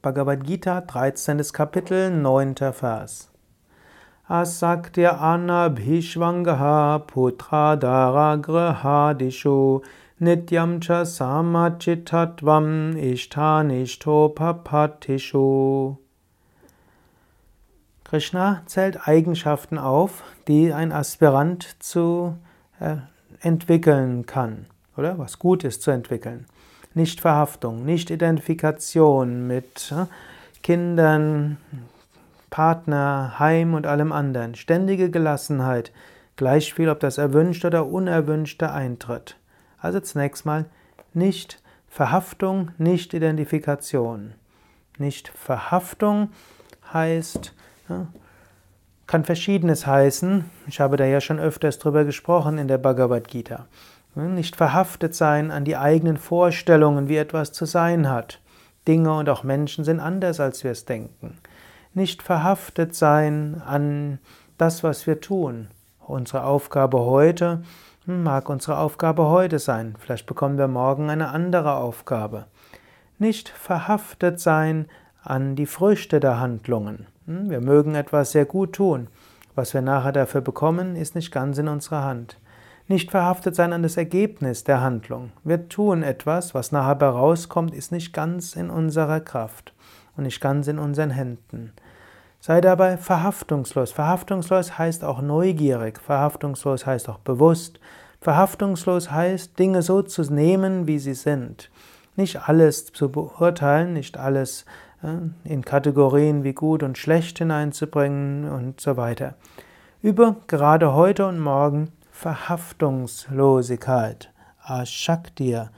Bhagavad Gita, 13. Kapitel, 9. Vers. Asaktir anabhishvangaha putra dara grihadishu nityam cha samachitatvam ishtanishtopapatishu. Krishna zählt Eigenschaften auf, die ein Aspirant zu äh, entwickeln kann, oder was gut ist zu entwickeln. Nicht Verhaftung, nicht Identifikation mit äh, Kindern, Partner, Heim und allem anderen. Ständige Gelassenheit, gleich viel, ob das erwünscht oder unerwünschte eintritt. Also zunächst mal nicht Verhaftung, nicht Identifikation. Nicht Verhaftung heißt, ja, kann verschiedenes heißen. Ich habe da ja schon öfters drüber gesprochen in der Bhagavad Gita. Nicht verhaftet sein an die eigenen Vorstellungen, wie etwas zu sein hat. Dinge und auch Menschen sind anders, als wir es denken. Nicht verhaftet sein an das, was wir tun. Unsere Aufgabe heute hm, mag unsere Aufgabe heute sein. Vielleicht bekommen wir morgen eine andere Aufgabe. Nicht verhaftet sein an die Früchte der Handlungen. Hm, wir mögen etwas sehr gut tun. Was wir nachher dafür bekommen, ist nicht ganz in unserer Hand. Nicht verhaftet sein an das Ergebnis der Handlung. Wir tun etwas, was nachher herauskommt, ist nicht ganz in unserer Kraft und nicht ganz in unseren Händen. Sei dabei verhaftungslos. Verhaftungslos heißt auch neugierig. Verhaftungslos heißt auch bewusst. Verhaftungslos heißt, Dinge so zu nehmen, wie sie sind. Nicht alles zu beurteilen, nicht alles in Kategorien wie gut und schlecht hineinzubringen und so weiter. Übe gerade heute und morgen Verhaftungslosigkeit. Ashaktir.